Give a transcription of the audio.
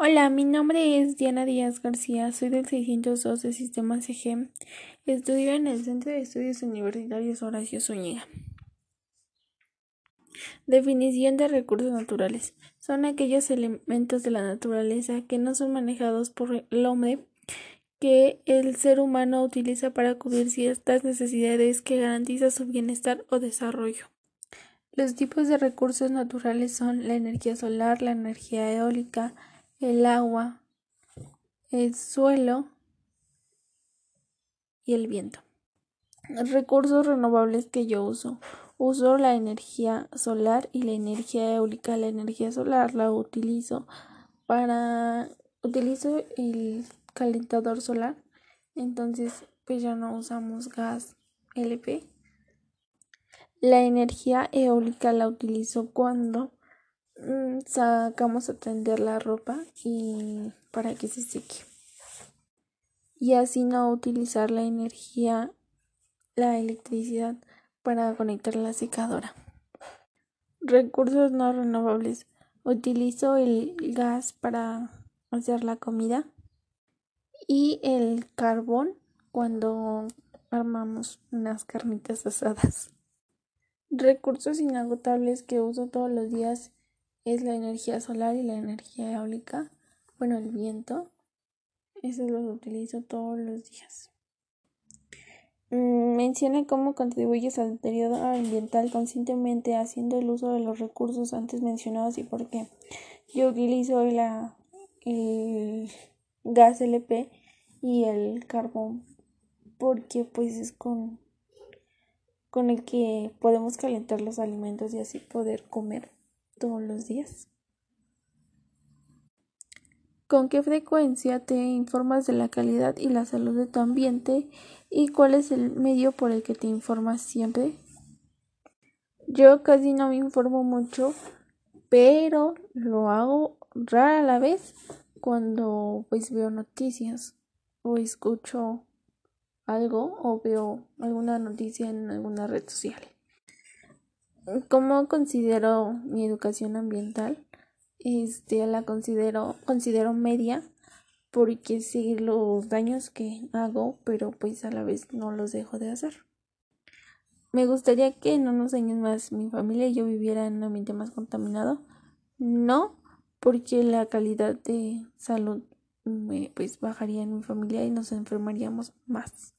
Hola, mi nombre es Diana Díaz García, soy del 602 de Sistema CG. Estudio en el Centro de Estudios Universitarios Horacio Zúñiga. Definición de recursos naturales. Son aquellos elementos de la naturaleza que no son manejados por el hombre que el ser humano utiliza para cubrir ciertas necesidades que garantizan su bienestar o desarrollo. Los tipos de recursos naturales son la energía solar, la energía eólica, el agua, el suelo y el viento. Recursos renovables que yo uso. Uso la energía solar y la energía eólica. La energía solar la utilizo para utilizo el calentador solar. Entonces, pues ya no usamos gas LP. La energía eólica la utilizo cuando sacamos a tender la ropa y para que se seque. Y así no utilizar la energía la electricidad para conectar la secadora. Recursos no renovables. Utilizo el gas para hacer la comida y el carbón cuando armamos unas carnitas asadas. Recursos inagotables que uso todos los días es la energía solar y la energía eólica, bueno, el viento. Eso los utilizo todos los días. Mm, menciona cómo contribuyes al deterioro ambiental conscientemente haciendo el uso de los recursos antes mencionados y por qué. Yo utilizo la, el gas LP y el carbón porque pues es con, con el que podemos calentar los alimentos y así poder comer todos los días? ¿Con qué frecuencia te informas de la calidad y la salud de tu ambiente y cuál es el medio por el que te informas siempre? Yo casi no me informo mucho, pero lo hago rara la vez cuando pues veo noticias o escucho algo o veo alguna noticia en alguna red social. ¿Cómo considero mi educación ambiental? Este, la considero, considero media porque sé los daños que hago, pero pues a la vez no los dejo de hacer. Me gustaría que en unos años más mi familia y yo viviera en un ambiente más contaminado. No, porque la calidad de salud me, pues bajaría en mi familia y nos enfermaríamos más.